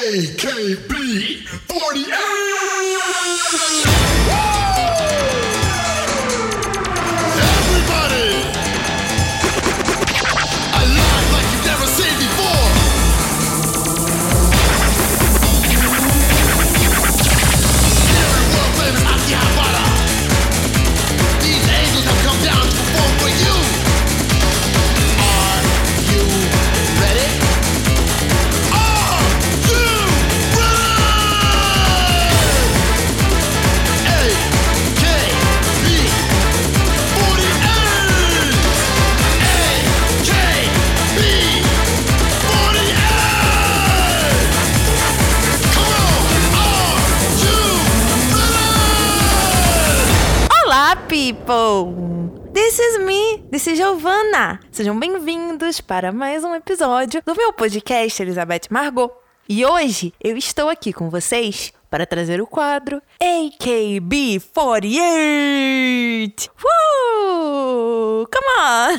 AKB 48! People! This is me, this is Giovanna. Sejam bem-vindos para mais um episódio do meu podcast Elizabeth Margot. E hoje eu estou aqui com vocês para trazer o quadro AKB48. Woo! Come on!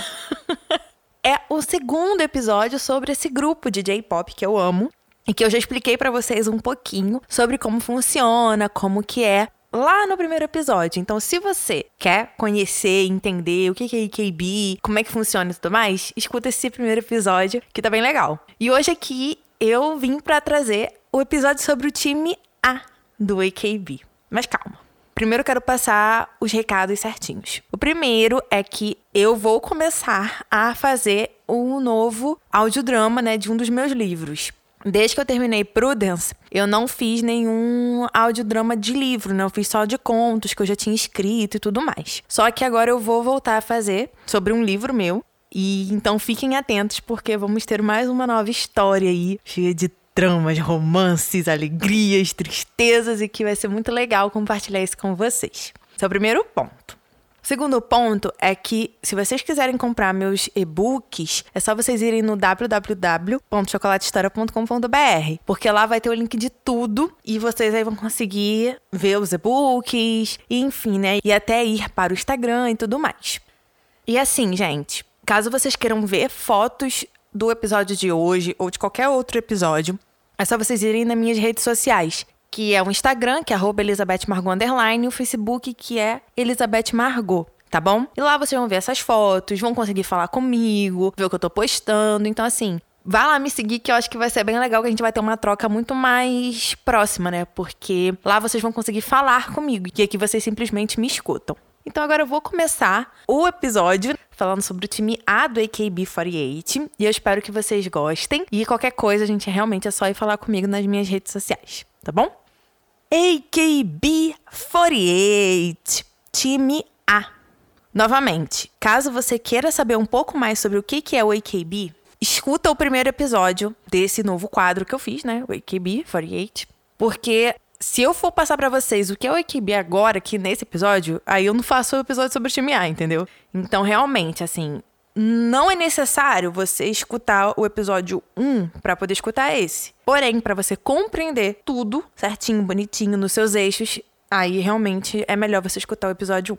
é o segundo episódio sobre esse grupo de J-pop que eu amo e que eu já expliquei pra vocês um pouquinho sobre como funciona, como que é lá no primeiro episódio. Então, se você quer conhecer, entender o que é AKB, como é que funciona e tudo mais, escuta esse primeiro episódio que tá bem legal. E hoje aqui eu vim pra trazer o episódio sobre o time A do AKB. Mas calma. Primeiro quero passar os recados certinhos. O primeiro é que eu vou começar a fazer um novo audiodrama, né, de um dos meus livros. Desde que eu terminei Prudence, eu não fiz nenhum audiodrama de livro, né? Eu fiz só de contos que eu já tinha escrito e tudo mais. Só que agora eu vou voltar a fazer sobre um livro meu. E então fiquem atentos, porque vamos ter mais uma nova história aí, cheia de tramas, romances, alegrias, tristezas, e que vai ser muito legal compartilhar isso com vocês. Esse é o primeiro ponto. Segundo ponto é que, se vocês quiserem comprar meus e-books, é só vocês irem no www.chocolatehistoria.com.br, porque lá vai ter o link de tudo e vocês aí vão conseguir ver os e-books, enfim, né? E até ir para o Instagram e tudo mais. E assim, gente, caso vocês queiram ver fotos do episódio de hoje ou de qualquer outro episódio, é só vocês irem nas minhas redes sociais, que é o Instagram, que é Elizabeth Margot Underline, e o Facebook, que é Elizabeth Margot, tá bom? E lá vocês vão ver essas fotos, vão conseguir falar comigo, ver o que eu tô postando. Então, assim, Vá lá me seguir que eu acho que vai ser bem legal, que a gente vai ter uma troca muito mais próxima, né? Porque lá vocês vão conseguir falar comigo e aqui vocês simplesmente me escutam. Então agora eu vou começar o episódio falando sobre o time A do AKB48 e eu espero que vocês gostem. E qualquer coisa, a gente realmente é só ir falar comigo nas minhas redes sociais, tá bom? AKB48, time A. Novamente, caso você queira saber um pouco mais sobre o que é o AKB, escuta o primeiro episódio desse novo quadro que eu fiz, né? O AKB48. Porque se eu for passar pra vocês o que é o AKB agora, aqui nesse episódio, aí eu não faço o episódio sobre o time A, entendeu? Então, realmente, assim, não é necessário você escutar o episódio 1 pra poder escutar esse. Porém, pra você compreender tudo certinho, bonitinho, nos seus eixos, aí realmente é melhor você escutar o episódio 1.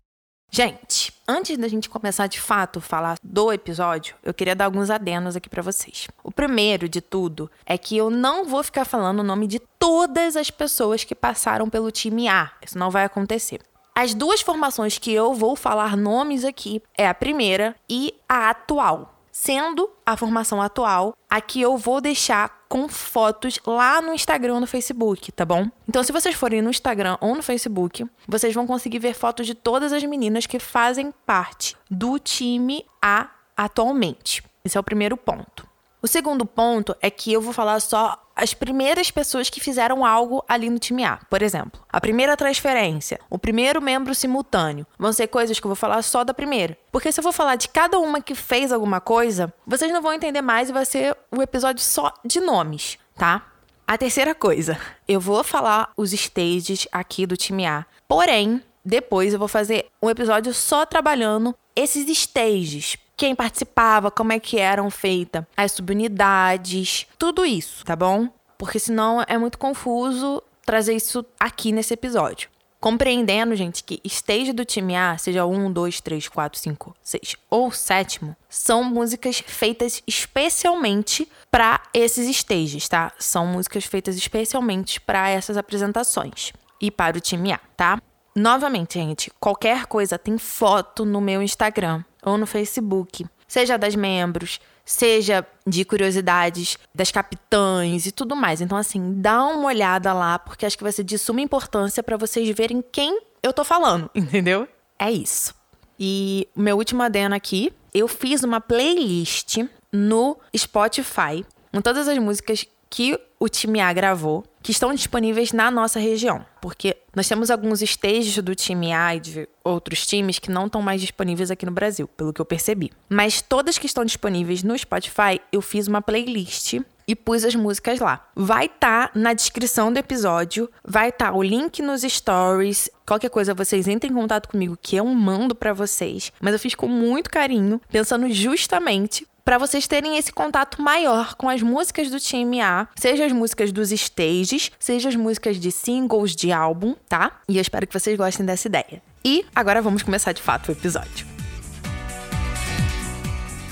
Gente, antes da gente começar de fato a falar do episódio, eu queria dar alguns adenos aqui pra vocês. O primeiro de tudo é que eu não vou ficar falando o nome de todas as pessoas que passaram pelo time A. Isso não vai acontecer. As duas formações que eu vou falar nomes aqui é a primeira e a atual. Sendo a formação atual, aqui eu vou deixar com fotos lá no Instagram ou no Facebook, tá bom? Então, se vocês forem no Instagram ou no Facebook, vocês vão conseguir ver fotos de todas as meninas que fazem parte do time A atualmente. Esse é o primeiro ponto. O segundo ponto é que eu vou falar só as primeiras pessoas que fizeram algo ali no time A. Por exemplo, a primeira transferência, o primeiro membro simultâneo. Vão ser coisas que eu vou falar só da primeira. Porque se eu for falar de cada uma que fez alguma coisa, vocês não vão entender mais e vai ser um episódio só de nomes, tá? A terceira coisa, eu vou falar os stages aqui do time A. Porém, depois eu vou fazer um episódio só trabalhando esses stages. Quem participava, como é que eram feitas as subunidades, tudo isso, tá bom? Porque senão é muito confuso trazer isso aqui nesse episódio. Compreendendo, gente, que stage do time A, seja 1, 2, 3, 4, 5, 6 ou sétimo, são músicas feitas especialmente para esses stages, tá? São músicas feitas especialmente para essas apresentações e para o time A, tá? Novamente, gente, qualquer coisa tem foto no meu Instagram ou no Facebook, seja das membros, seja de curiosidades das capitães e tudo mais. Então, assim, dá uma olhada lá, porque acho que vai ser de suma importância para vocês verem quem eu tô falando, entendeu? É isso. E meu último adendo aqui, eu fiz uma playlist no Spotify com todas as músicas que o time A gravou, que estão disponíveis na nossa região. Porque nós temos alguns stages do time A e de outros times que não estão mais disponíveis aqui no Brasil, pelo que eu percebi. Mas todas que estão disponíveis no Spotify, eu fiz uma playlist e pus as músicas lá. Vai estar tá na descrição do episódio, vai estar tá o link nos stories. Qualquer coisa vocês entrem em contato comigo que eu mando para vocês, mas eu fiz com muito carinho, pensando justamente para vocês terem esse contato maior com as músicas do time A, seja as músicas dos stages, seja as músicas de singles de álbum, tá? E eu espero que vocês gostem dessa ideia. E agora vamos começar de fato o episódio.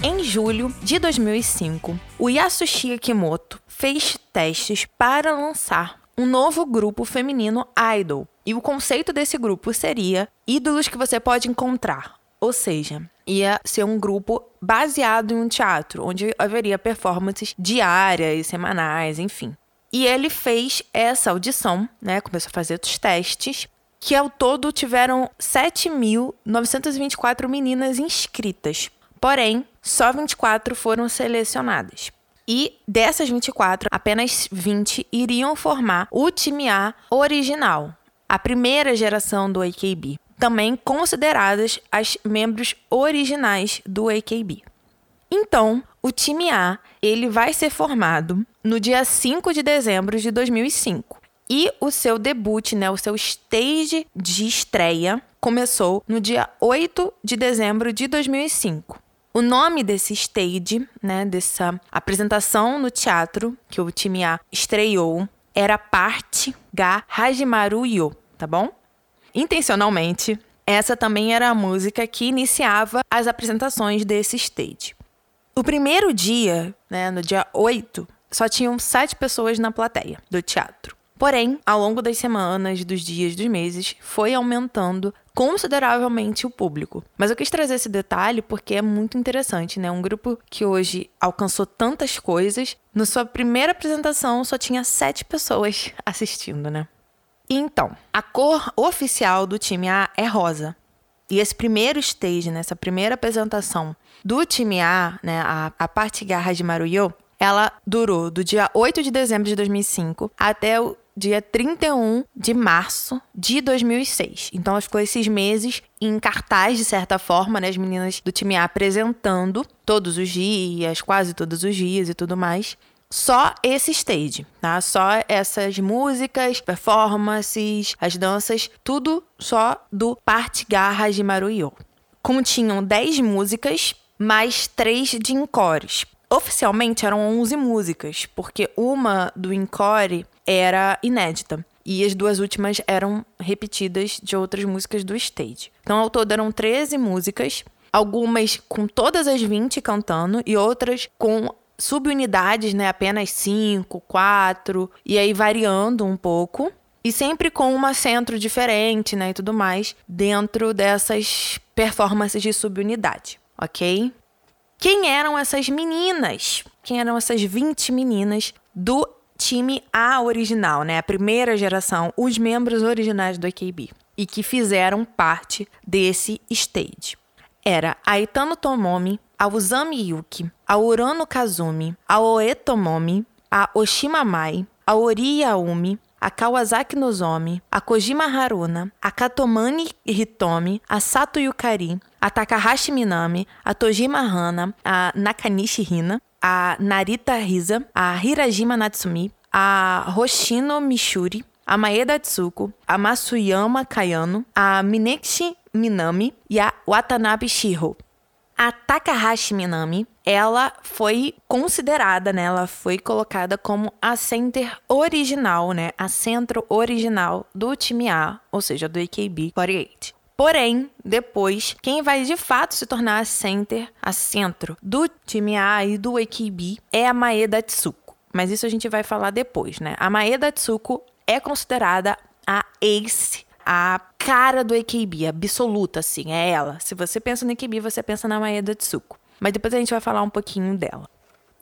Em julho de 2005, o Yasushi Akimoto fez testes para lançar um novo grupo feminino idol. E o conceito desse grupo seria ídolos que você pode encontrar, ou seja, ia ser um grupo baseado em um teatro, onde haveria performances diárias, semanais, enfim. E ele fez essa audição, né? Começou a fazer os testes, que ao todo tiveram 7.924 meninas inscritas. Porém, só 24 foram selecionadas. E dessas 24, apenas 20 iriam formar o time A original, a primeira geração do AKB também consideradas as membros originais do AKB. Então, o time A, ele vai ser formado no dia 5 de dezembro de 2005. E o seu debut, né, o seu stage de estreia começou no dia 8 de dezembro de 2005. O nome desse stage, né, dessa apresentação no teatro que o time A estreou, era Parte Ga Hajimaru Yo, tá bom? Intencionalmente, essa também era a música que iniciava as apresentações desse stage. O primeiro dia, né, no dia 8, só tinham sete pessoas na plateia do teatro. Porém, ao longo das semanas, dos dias, dos meses, foi aumentando consideravelmente o público. Mas eu quis trazer esse detalhe porque é muito interessante, né? Um grupo que hoje alcançou tantas coisas, na sua primeira apresentação só tinha sete pessoas assistindo, né? Então, a cor oficial do time A é rosa. E esse primeiro stage, nessa primeira apresentação do time A, né, a, a parte garra de Maruyo, ela durou do dia 8 de dezembro de 2005 até o dia 31 de março de 2006. Então ela ficou esses meses em cartaz, de certa forma, né? As meninas do time A apresentando todos os dias, quase todos os dias e tudo mais só esse stage, tá? Só essas músicas, performances, as danças, tudo só do Parte Garras de Maruyo. Continham 10 músicas, mais 3 de encores. Oficialmente eram 11 músicas, porque uma do encore era inédita. E as duas últimas eram repetidas de outras músicas do stage. Então, ao todo, eram 13 músicas, algumas com todas as 20 cantando e outras com subunidades, né? Apenas cinco, quatro, e aí variando um pouco. E sempre com uma centro diferente, né? E tudo mais, dentro dessas performances de subunidade, ok? Quem eram essas meninas? Quem eram essas 20 meninas do time A original, né? A primeira geração, os membros originais do AKB. E que fizeram parte desse stage. Era Aitano Tomomi, a Uzami Yuki, a Urano Kazumi, a Oe Tomomi, a Oshima Mai, a Ori a Kawasaki Nozomi, a Kojima Haruna, a Katomani Hitomi, a Sato Yukari, a Takahashi Minami, a Tojima Hana, a Nakanishi Hina, a Narita Risa, a Hirajima Natsumi, a Hoshino Mishuri, a Maeda Tsuko, a Masuyama Kayano, a Minekishi Minami e a Watanabe Shiro. A Takahashi Minami, ela foi considerada, né? Ela foi colocada como a center original, né? A centro original do time A, ou seja, do AKB 48. Porém, depois, quem vai de fato se tornar a center, a centro do time A e do AKB é a Maeda Tsuko. Mas isso a gente vai falar depois, né? A Maeda Tsuko é considerada a ace, a cara do AKB, absoluta, assim, é ela. Se você pensa no AKB, você pensa na Maeda Tsuko. Mas depois a gente vai falar um pouquinho dela.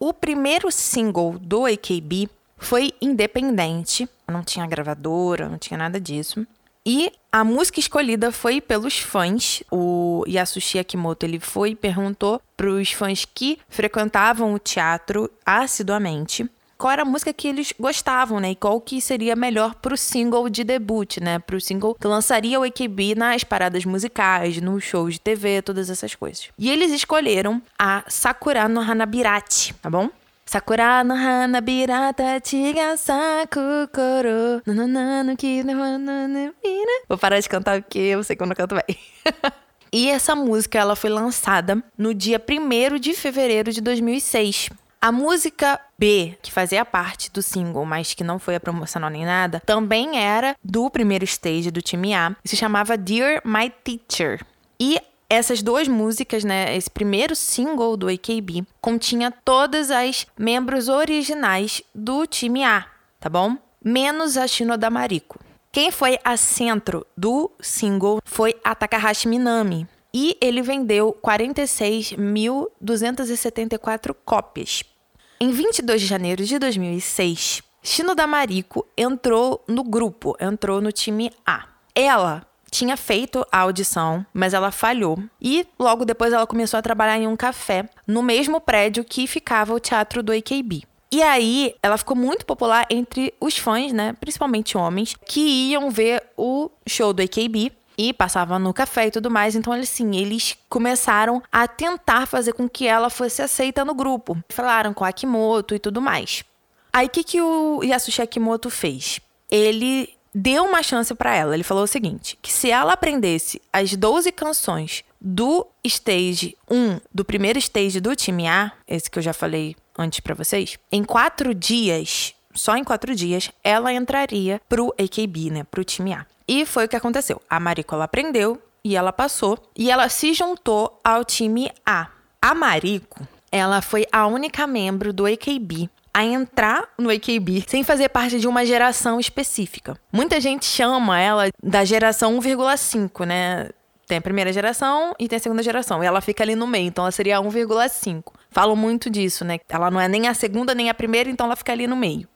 O primeiro single do AKB foi independente, não tinha gravadora, não tinha nada disso. E a música escolhida foi pelos fãs. O Yasushi Akimoto ele foi e perguntou para os fãs que frequentavam o teatro assiduamente qual era a música que eles gostavam, né? E qual que seria melhor pro single de debut, né? Pro single que lançaria o AKB nas paradas musicais, nos shows de TV, todas essas coisas. E eles escolheram a Sakura no Hanabirate, tá bom? Sakura no Hanabirata chiga sakukoro Vou parar de cantar porque eu sei que eu não canto bem. e essa música ela foi lançada no dia 1 de fevereiro de 2006. A música B, que fazia parte do single, mas que não foi a promocional nem nada, também era do primeiro stage do time A e se chamava Dear My Teacher. E essas duas músicas, né, esse primeiro single do AKB, continha todas as membros originais do time A, tá bom? Menos a Shinoda Mariko. Quem foi a centro do single foi a Takahashi Minami, e ele vendeu 46.274 cópias. Em 22 de janeiro de 2006, Shino Damarico entrou no grupo, entrou no time A. Ela tinha feito a audição, mas ela falhou. E logo depois ela começou a trabalhar em um café no mesmo prédio que ficava o teatro do AKB. E aí, ela ficou muito popular entre os fãs, né? Principalmente homens, que iam ver o show do AKB e passava no café e tudo mais. Então, assim, eles começaram a tentar fazer com que ela fosse aceita no grupo. Falaram com a Akimoto e tudo mais. Aí, o que, que o Yasushi Akimoto fez? Ele deu uma chance para ela. Ele falou o seguinte: que se ela aprendesse as 12 canções do stage 1, do primeiro stage do time A, esse que eu já falei antes para vocês, em quatro dias, só em quatro dias, ela entraria pro AKB, né? Pro time A. E foi o que aconteceu. A Mariko ela aprendeu e ela passou e ela se juntou ao time A. A Mariko, ela foi a única membro do AKB a entrar no AKB sem fazer parte de uma geração específica. Muita gente chama ela da geração 1,5, né? Tem a primeira geração e tem a segunda geração. E ela fica ali no meio, então ela seria 1,5. Falam muito disso, né? Ela não é nem a segunda nem a primeira, então ela fica ali no meio.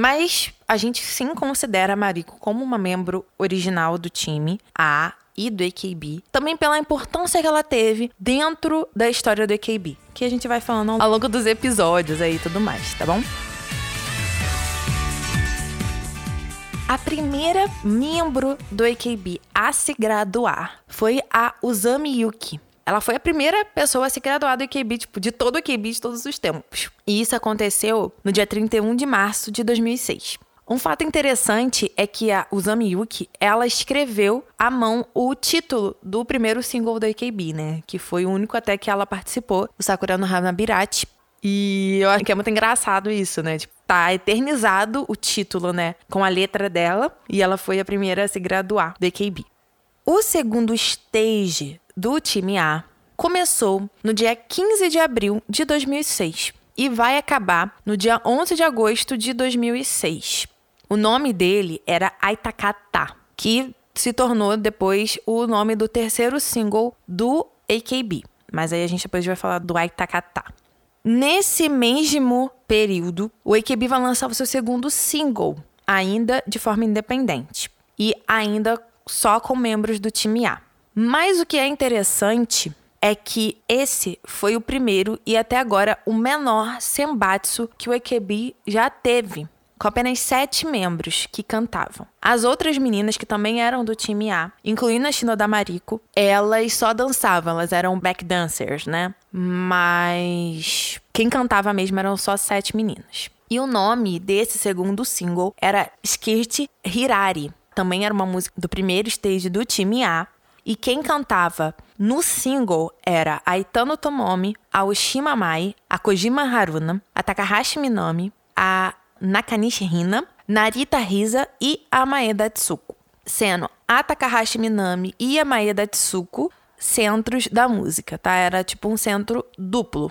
Mas a gente sim considera a Mariko como uma membro original do time A e do AKB, também pela importância que ela teve dentro da história do AKB, que a gente vai falando ao longo dos episódios aí e tudo mais, tá bom? A primeira membro do AKB a se graduar foi a Usami Yuki. Ela foi a primeira pessoa a se graduar do IKB, tipo, de todo o IKB de todos os tempos. E isso aconteceu no dia 31 de março de 2006. Um fato interessante é que a Usami Yuki, ela escreveu à mão o título do primeiro single da AKB, né? Que foi o único até que ela participou, o Sakura no Hanabirachi. E eu acho que é muito engraçado isso, né? Tipo, tá eternizado o título, né? Com a letra dela. E ela foi a primeira a se graduar do AKB. O segundo stage do time A começou no dia 15 de abril de 2006 e vai acabar no dia 11 de agosto de 2006. O nome dele era Aitakata, que se tornou depois o nome do terceiro single do AKB. Mas aí a gente depois vai falar do Aitakata. Nesse mesmo período, o AKB vai lançar o seu segundo single, ainda de forma independente e ainda só com membros do time A. Mas o que é interessante é que esse foi o primeiro e até agora o menor sembatsu que o EKB já teve, com apenas sete membros que cantavam. As outras meninas que também eram do time A, incluindo a Shinoda Mariko, elas só dançavam, elas eram back dancers, né? Mas quem cantava mesmo eram só sete meninas. E o nome desse segundo single era Skirt Hirari. Também era uma música do primeiro stage do time A, e quem cantava no single era a Itano Tomomi, a Oshima Mai, a Kojima Haruna, a Takahashi Minami, a Nakanishi Hina, Narita Risa e a Maeda Tsuko. Sendo a Takahashi Minami e a Maeda Tsuko centros da música, tá? Era tipo um centro duplo.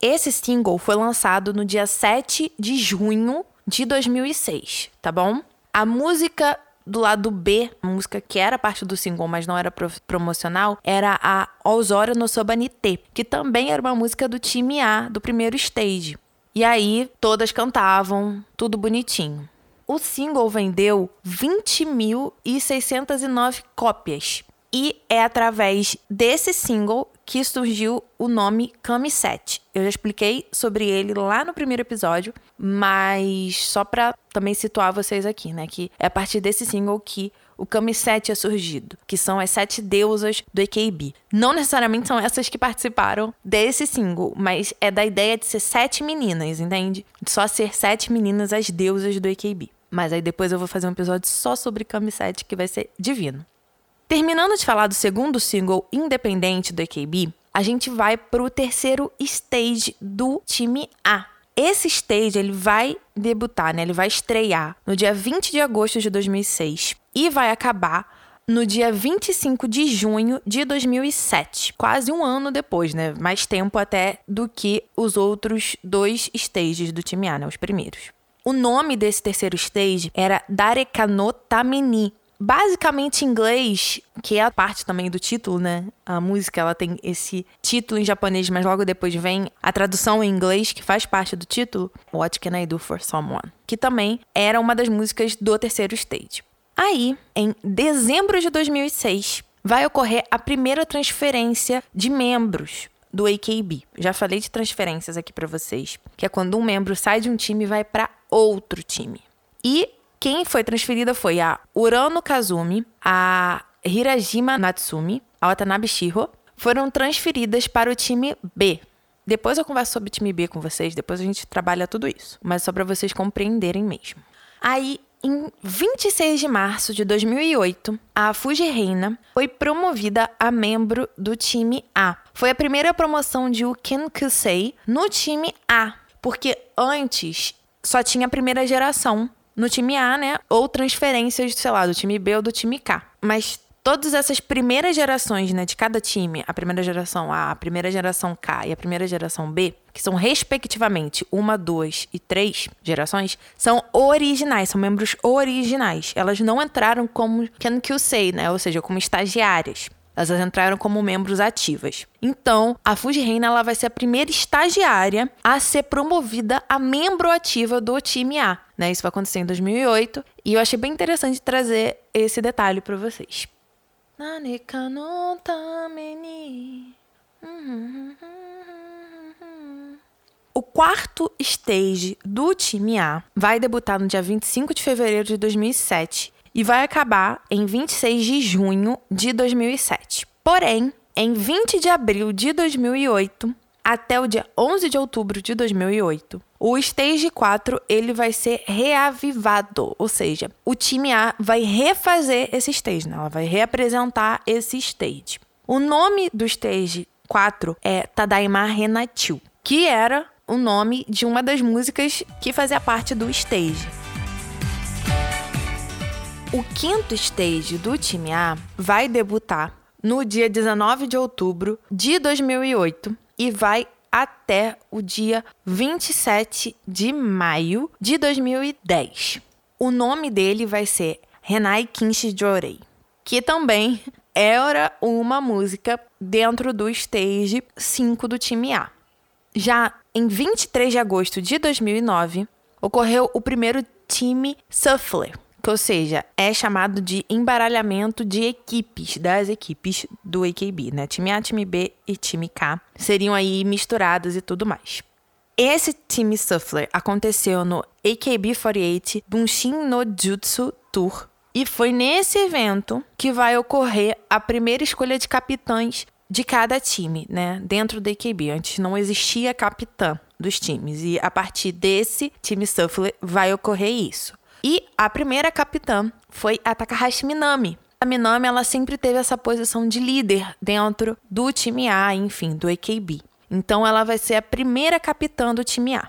Esse single foi lançado no dia 7 de junho de 2006, tá bom? A música do lado B, a música que era parte do single, mas não era pro promocional, era a Osora no Sobanite, que também era uma música do time A, do primeiro stage. E aí todas cantavam, tudo bonitinho. O single vendeu 20.609 cópias. E é através desse single que surgiu o nome Camisete. Eu já expliquei sobre ele lá no primeiro episódio, mas só para também situar vocês aqui, né, que é a partir desse single que o Camisete é surgido, que são as sete deusas do AKB. Não necessariamente são essas que participaram desse single, mas é da ideia de ser sete meninas, entende? Só ser sete meninas as deusas do AKB. Mas aí depois eu vou fazer um episódio só sobre Camisete que vai ser divino. Terminando de falar do segundo single independente do AKB, a gente vai pro terceiro stage do time A. Esse stage ele vai debutar, né? Ele vai estrear no dia 20 de agosto de 2006 e vai acabar no dia 25 de junho de 2007, quase um ano depois, né? Mais tempo até do que os outros dois stages do time A, né? Os primeiros. O nome desse terceiro stage era Darekano Tameni, basicamente inglês, que é a parte também do título, né? A música ela tem esse título em japonês, mas logo depois vem a tradução em inglês que faz parte do título, What Can I Do for Someone, que também era uma das músicas do terceiro stage. Aí, em dezembro de 2006, vai ocorrer a primeira transferência de membros do AKB. Já falei de transferências aqui para vocês, que é quando um membro sai de um time e vai para outro time. E quem foi transferida foi a Urano Kazumi, a Hirajima Natsumi, a Watanabe Shiro, foram transferidas para o time B. Depois eu converso sobre o time B com vocês, depois a gente trabalha tudo isso, mas só para vocês compreenderem mesmo. Aí, em 26 de março de 2008, a Fuji Reina foi promovida a membro do time A. Foi a primeira promoção de Uken Kusei no time A, porque antes só tinha a primeira geração no time A, né? Ou transferências, sei lá, do time B ou do time K. Mas todas essas primeiras gerações, né, de cada time, a primeira geração A, a primeira geração K e a primeira geração B, que são respectivamente uma, duas e três gerações, são originais, são membros originais. Elas não entraram como Ken Kyusei, né, ou seja, como estagiárias. Elas entraram como membros ativas. Então, a Fuji Reina ela vai ser a primeira estagiária a ser promovida a membro ativa do time A. Né? Isso vai acontecer em 2008 e eu achei bem interessante trazer esse detalhe para vocês. O quarto stage do time A vai debutar no dia 25 de fevereiro de 2007 e vai acabar em 26 de junho de 2007. Porém, em 20 de abril de 2008 até o dia 11 de outubro de 2008, o Stage 4 ele vai ser reavivado, ou seja, o time A vai refazer esse stage, né? ela vai reapresentar esse stage. O nome do Stage 4 é Tadaima Renatil, que era o nome de uma das músicas que fazia parte do stage. O quinto stage do time A vai debutar no dia 19 de outubro de 2008 e vai até o dia 27 de maio de 2010. O nome dele vai ser Renai Kinshi Jorei, que também era uma música dentro do stage 5 do time A. Já em 23 de agosto de 2009, ocorreu o primeiro time Suffler, ou seja, é chamado de embaralhamento de equipes, das equipes do AKB, né? Time A, time B e time K seriam aí misturados e tudo mais. Esse time Suffler aconteceu no AKB48 Bunshin no Jutsu Tour e foi nesse evento que vai ocorrer a primeira escolha de capitães de cada time, né? Dentro do AKB. Antes não existia capitã dos times e a partir desse time Suffler vai ocorrer isso. E a primeira capitã foi a Takahashi Minami. A Minami ela sempre teve essa posição de líder dentro do time A, enfim, do AKB. Então ela vai ser a primeira capitã do time A.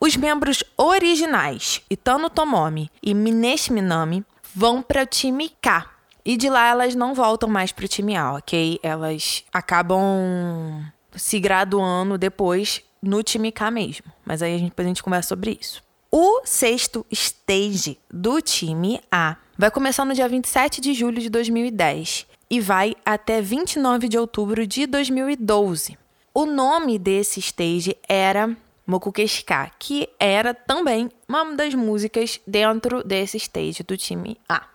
Os membros originais, Itano Tomomi e Mineshi Minami, vão para o time K. E de lá elas não voltam mais pro time A, ok? Elas acabam se graduando depois no time K mesmo. Mas aí a gente, depois a gente conversa sobre isso. O sexto stage do time A vai começar no dia 27 de julho de 2010 e vai até 29 de outubro de 2012. O nome desse stage era Mokukeshika, que era também uma das músicas dentro desse stage do time A.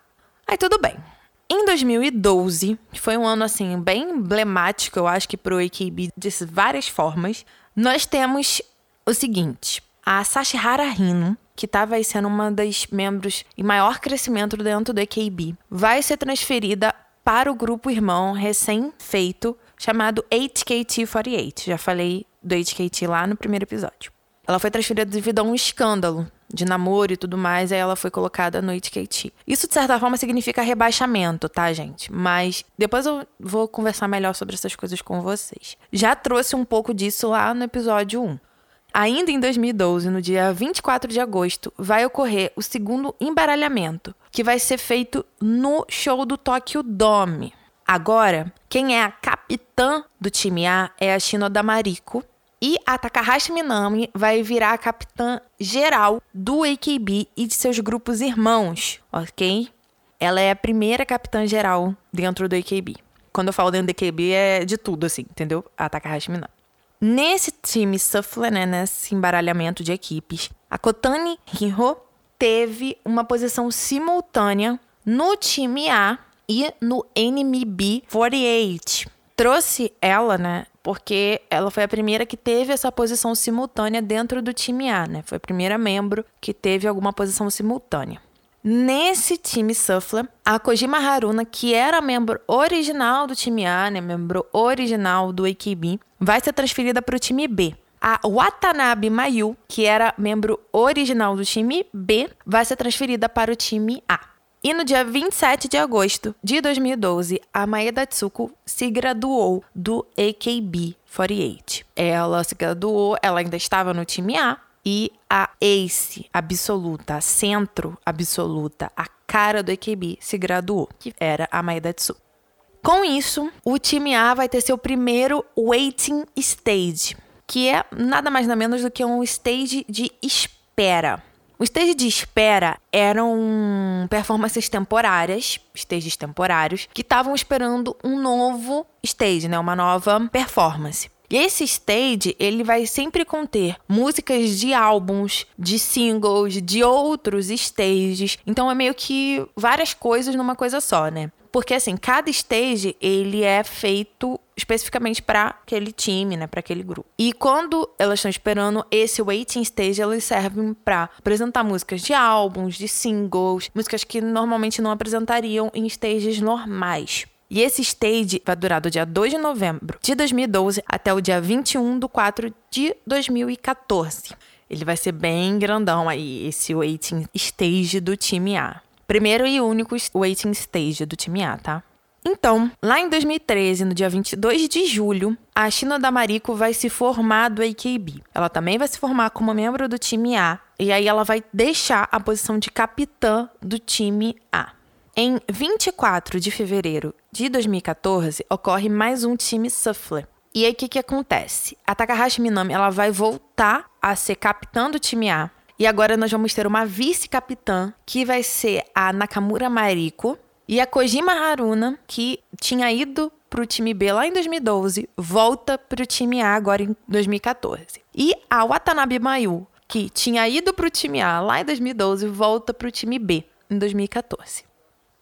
Aí tudo bem. Em 2012, que foi um ano assim bem emblemático, eu acho que pro AKB de várias formas, nós temos o seguinte: a Sashihara Hino, que estava sendo uma das membros em maior crescimento dentro do AKB, vai ser transferida para o grupo irmão recém-feito chamado HKT48. Já falei do HKT lá no primeiro episódio. Ela foi transferida devido a um escândalo de namoro e tudo mais, aí ela foi colocada no HKT. Isso, de certa forma, significa rebaixamento, tá, gente? Mas depois eu vou conversar melhor sobre essas coisas com vocês. Já trouxe um pouco disso lá no episódio 1. Ainda em 2012, no dia 24 de agosto, vai ocorrer o segundo embaralhamento, que vai ser feito no show do Tokyo Dome. Agora, quem é a capitã do time A é a Shinoda Mariko, e a Takahashi Minami vai virar a capitã geral do AKB e de seus grupos irmãos, ok? Ela é a primeira capitã geral dentro do AKB. Quando eu falo dentro do AKB é de tudo, assim, entendeu? A Takahashi Minami. Nesse time Shuffle, né, nesse embaralhamento de equipes, a Kotani Hiro teve uma posição simultânea no time A e no NMB 48. Trouxe ela, né, porque ela foi a primeira que teve essa posição simultânea dentro do time A, né? Foi a primeira membro que teve alguma posição simultânea. Nesse time Shuffler, a Kojima Haruna, que era membro original do time A, né, membro original do AKB, vai ser transferida para o time B. A Watanabe Mayu, que era membro original do time B, vai ser transferida para o time A. E no dia 27 de agosto de 2012, a Maeda Tsuko se graduou do AKB48. Ela se graduou, ela ainda estava no time A, e a ace absoluta, a centro absoluta, a cara do AKB se graduou, que era a Maeda Tsuko. Com isso, o time A vai ter seu primeiro waiting stage, que é nada mais nada menos do que um stage de espera. O stage de espera eram performances temporárias, stages temporários, que estavam esperando um novo stage, né, uma nova performance. E esse stage, ele vai sempre conter músicas de álbuns, de singles, de outros stages. Então é meio que várias coisas numa coisa só, né? Porque assim, cada stage ele é feito especificamente para aquele time, né, para aquele grupo. E quando elas estão esperando esse waiting stage, elas servem para apresentar músicas de álbuns, de singles, músicas que normalmente não apresentariam em stages normais. E esse stage vai durar do dia 2 de novembro de 2012 até o dia 21 de 4 de 2014. Ele vai ser bem grandão aí, esse waiting stage do time A. Primeiro e único waiting stage do time A, tá? Então, lá em 2013, no dia 22 de julho, a China da Mariko vai se formar do AKB. Ela também vai se formar como membro do time A, e aí ela vai deixar a posição de capitã do time A. Em 24 de fevereiro de 2014, ocorre mais um time Suffler. E aí o que, que acontece? A Takahashi Minami ela vai voltar a ser capitã do time A. E agora nós vamos ter uma vice-capitã, que vai ser a Nakamura Mariko. E a Kojima Haruna, que tinha ido para o time B lá em 2012, volta para o time A agora em 2014. E a Watanabe Mayu, que tinha ido para o time A lá em 2012, volta para o time B em 2014.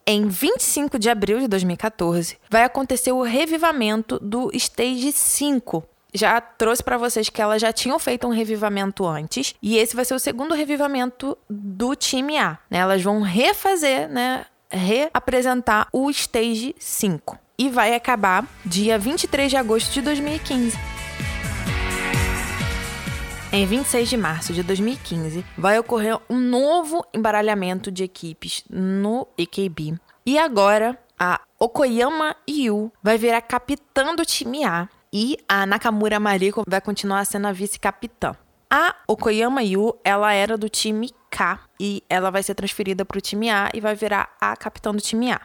Em 25 de abril de 2014, vai acontecer o revivamento do Stage 5. Já trouxe para vocês que elas já tinham feito um revivamento antes, e esse vai ser o segundo revivamento do time A. Né? Elas vão refazer, né, reapresentar o Stage 5. E vai acabar dia 23 de agosto de 2015. Em 26 de março de 2015, vai ocorrer um novo embaralhamento de equipes no EKB. E agora, a Okoyama Yu vai virar capitã do time A e a Nakamura Mariko vai continuar sendo a vice-capitã. A Okoyama Yu, ela era do time K e ela vai ser transferida para o time A e vai virar a capitã do time A.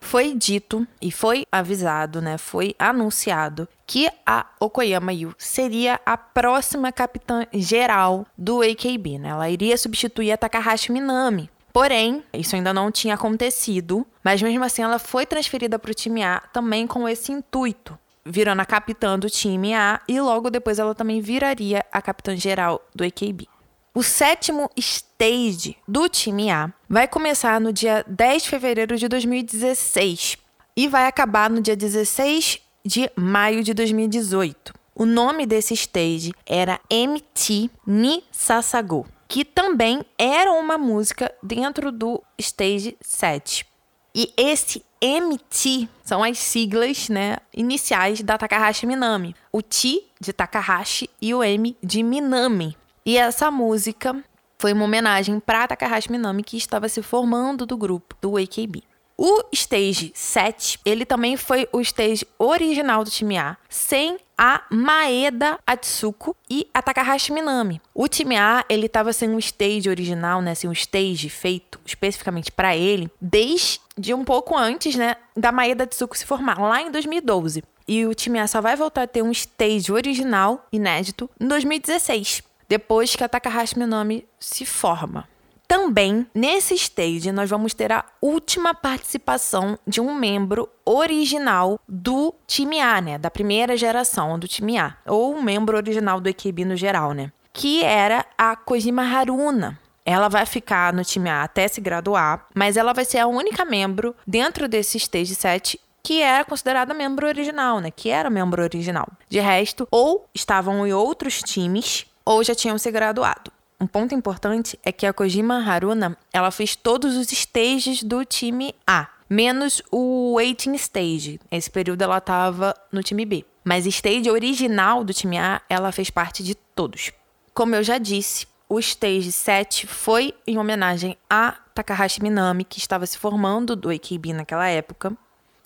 foi dito e foi avisado, né? Foi anunciado que a Okoyama Yu seria a próxima capitã geral do AKB, né? Ela iria substituir a Takahashi Minami. Porém, isso ainda não tinha acontecido, mas mesmo assim ela foi transferida para o time A também com esse intuito, virando a capitã do time A e logo depois ela também viraria a capitã geral do AKB. O sétimo stage do time A vai começar no dia 10 de fevereiro de 2016 e vai acabar no dia 16 de maio de 2018. O nome desse stage era MT Ni Sasago, que também era uma música dentro do stage 7. E esse MT são as siglas, né, iniciais da Takahashi Minami. O T de Takahashi e o M de Minami. E essa música foi uma homenagem para Takahashi Minami, que estava se formando do grupo do AKB. O stage 7, ele também foi o stage original do time A, sem a Maeda Atsuko e a Takahashi Minami. O time A, ele estava sem um stage original, né, sem um stage feito especificamente para ele, desde um pouco antes, né, da Maeda Atsuko se formar, lá em 2012. E o time A só vai voltar a ter um stage original, inédito, em 2016 depois que a Takahashi Minami se forma. Também, nesse stage, nós vamos ter a última participação de um membro original do time A, né? Da primeira geração do time A. Ou um membro original do AKB no geral, né? Que era a Kojima Haruna. Ela vai ficar no time A até se graduar, mas ela vai ser a única membro dentro desse stage 7 que era considerada membro original, né? Que era membro original. De resto, ou estavam em outros times ou já tinham se graduado. Um ponto importante é que a Kojima Haruna, ela fez todos os stages do time A, menos o waiting stage. Esse período ela estava no time B. Mas stage original do time A, ela fez parte de todos. Como eu já disse, o stage 7 foi em homenagem a Takahashi Minami, que estava se formando do AKB naquela época.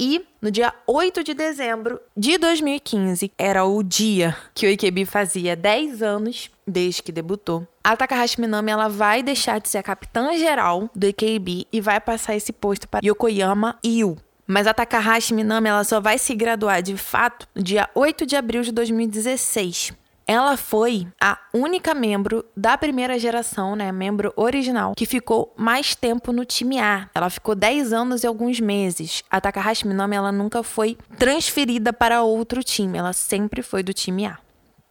E no dia 8 de dezembro de 2015, era o dia que o AKB fazia 10 anos desde que debutou. A Takahashi Minami ela vai deixar de ser a capitã geral do AKB e vai passar esse posto para Yokoyama Yu. Mas a Takahashi Minami ela só vai se graduar de fato no dia 8 de abril de 2016. Ela foi a única membro da primeira geração, né, membro original, que ficou mais tempo no time A. Ela ficou 10 anos e alguns meses. A Takahashi Minami ela nunca foi transferida para outro time, ela sempre foi do time A.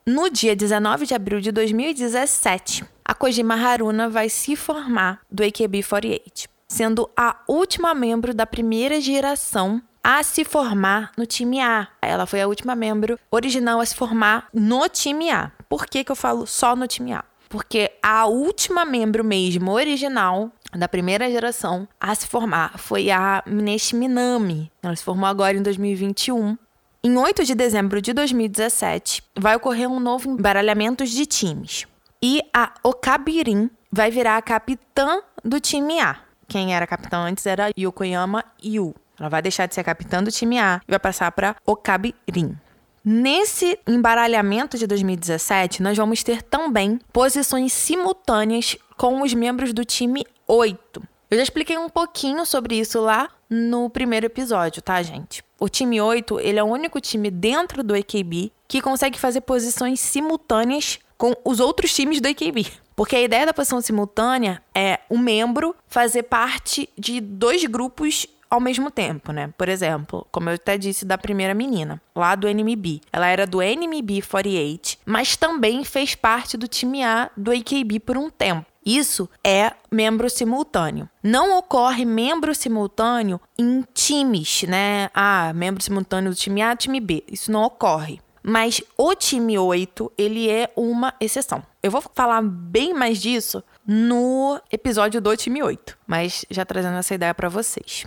No dia 19 de abril de 2017, a Kojima Haruna vai se formar do AKB48, sendo a última membro da primeira geração a se formar no time A. Ela foi a última membro original a se formar no time A. Por que, que eu falo só no time A? Porque a última membro mesmo original da primeira geração a se formar foi a Mineshi Minami. Ela se formou agora em 2021. Em 8 de dezembro de 2017, vai ocorrer um novo embaralhamento de times. E a Okabirin vai virar a capitã do time A. Quem era capitã antes era Yokoyama Yu. Ela vai deixar de ser capitã do time A e vai passar para Okabirin. Nesse embaralhamento de 2017, nós vamos ter também posições simultâneas com os membros do time 8. Eu já expliquei um pouquinho sobre isso lá no primeiro episódio, tá, gente? O time 8, ele é o único time dentro do AKB que consegue fazer posições simultâneas com os outros times do AKB. Porque a ideia da posição simultânea é o membro fazer parte de dois grupos ao mesmo tempo, né? Por exemplo, como eu até disse da primeira menina, lá do NMB. Ela era do NMB 48, mas também fez parte do time A do AKB por um tempo. Isso é membro simultâneo. Não ocorre membro simultâneo em times, né? Ah, membro simultâneo do time A, time B. Isso não ocorre. Mas o time 8, ele é uma exceção. Eu vou falar bem mais disso no episódio do time 8, mas já trazendo essa ideia para vocês.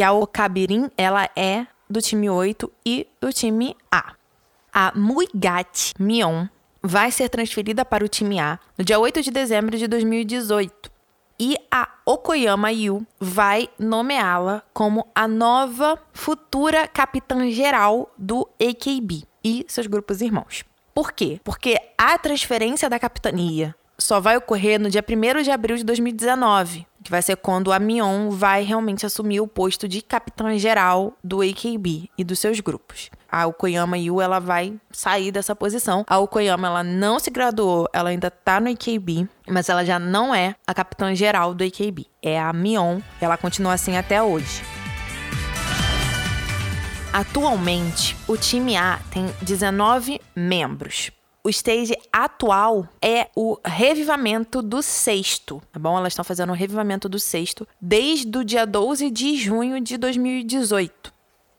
A Okabirin, ela é do time 8 e do time A. A Muigat Mion vai ser transferida para o time A no dia 8 de dezembro de 2018. E a Okoyama Yu vai nomeá-la como a nova futura capitã geral do AKB e seus grupos irmãos. Por quê? Porque a transferência da capitania só vai ocorrer no dia 1 de abril de 2019. Que vai ser quando a Mion vai realmente assumir o posto de capitã geral do AKB e dos seus grupos. A Okoyama Yu, ela vai sair dessa posição. A Okoyama, ela não se graduou, ela ainda tá no AKB, mas ela já não é a capitã geral do AKB. É a Mion, ela continua assim até hoje. Atualmente, o time A tem 19 membros. O stage atual é o revivamento do sexto, tá bom? Elas estão fazendo o revivamento do sexto desde o dia 12 de junho de 2018.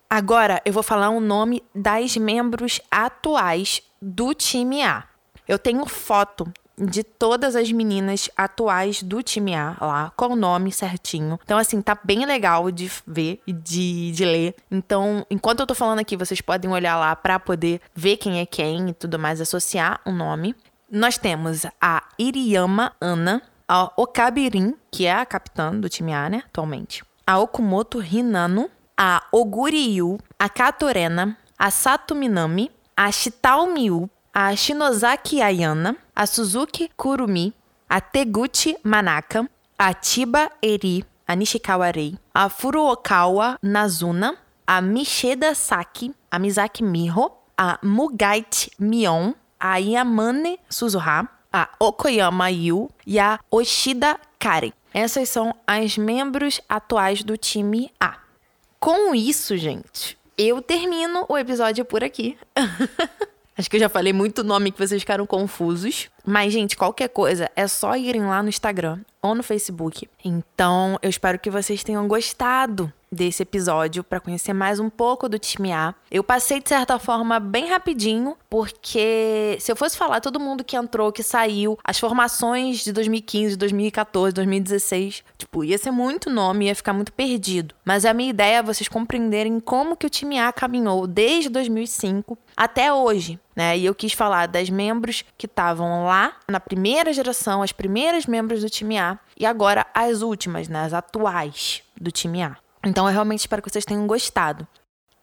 Agora eu vou falar o nome das membros atuais do time A. Eu tenho foto de todas as meninas atuais do time A lá, com o nome certinho. Então, assim, tá bem legal de ver e de, de ler. Então, enquanto eu tô falando aqui, vocês podem olhar lá para poder ver quem é quem e tudo mais, associar o nome. Nós temos a Iriyama Ana, a Okabirin, que é a capitã do time A, né, atualmente. A Okumoto Hinano, a Oguriyu, a Katorena, a Satuminami, a Shitao Miu, a Shinozaki Ayana, a Suzuki Kurumi, a Teguchi Manaka, a Chiba Eri, a Nishikawa Rei, a Furuokawa Nazuna, a Misheda Saki, a Mizaki Miho, a Mugaichi Mion, a Yamane Suzuha, a Okoyama Yu e a Oshida Kari. Essas são as membros atuais do time A. Com isso, gente, eu termino o episódio por aqui. Acho que eu já falei muito nome que vocês ficaram confusos. Mas, gente, qualquer coisa é só irem lá no Instagram ou no Facebook. Então, eu espero que vocês tenham gostado desse episódio para conhecer mais um pouco do time A. Eu passei de certa forma bem rapidinho, porque se eu fosse falar todo mundo que entrou, que saiu, as formações de 2015, 2014, 2016, tipo, ia ser muito nome, ia ficar muito perdido. Mas a minha ideia é vocês compreenderem como que o time A caminhou desde 2005 até hoje, né? E eu quis falar das membros que estavam lá na primeira geração, as primeiras membros do time A, e agora as últimas, né? As atuais do time A. Então eu realmente espero que vocês tenham gostado.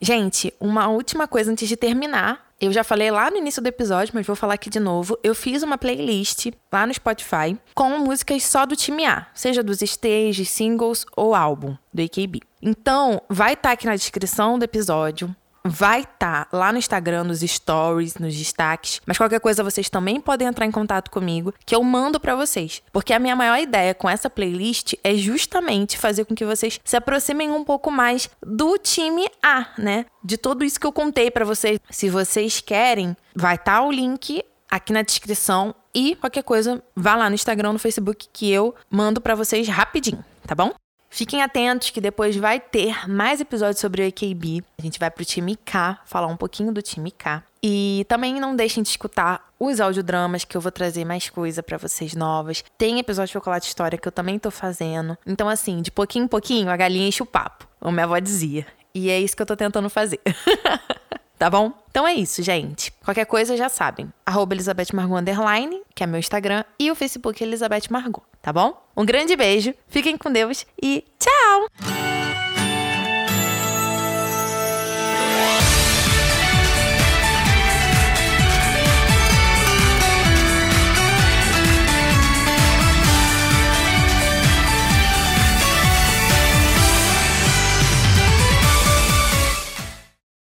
Gente, uma última coisa antes de terminar. Eu já falei lá no início do episódio, mas vou falar aqui de novo. Eu fiz uma playlist lá no Spotify com músicas só do time A, seja dos stages, singles ou álbum do AKB. Então, vai estar tá aqui na descrição do episódio vai estar tá lá no Instagram, nos stories, nos destaques. Mas qualquer coisa vocês também podem entrar em contato comigo, que eu mando para vocês. Porque a minha maior ideia com essa playlist é justamente fazer com que vocês se aproximem um pouco mais do time A, né? De tudo isso que eu contei para vocês. Se vocês querem, vai estar tá o link aqui na descrição e qualquer coisa, vá lá no Instagram, no Facebook que eu mando para vocês rapidinho, tá bom? Fiquem atentos que depois vai ter mais episódios sobre o AKB. A gente vai pro time K, falar um pouquinho do time K. E também não deixem de escutar os audiodramas que eu vou trazer mais coisa para vocês novas. Tem episódio de Chocolate História que eu também tô fazendo. Então, assim, de pouquinho em pouquinho, a galinha enche o papo, como minha avó dizia. E é isso que eu tô tentando fazer. tá bom? Então é isso, gente. Qualquer coisa já sabem. Arroba Elizabeth Margot Underline, que é meu Instagram, e o Facebook Elizabeth Margot, tá bom? Um grande beijo, fiquem com Deus e tchau!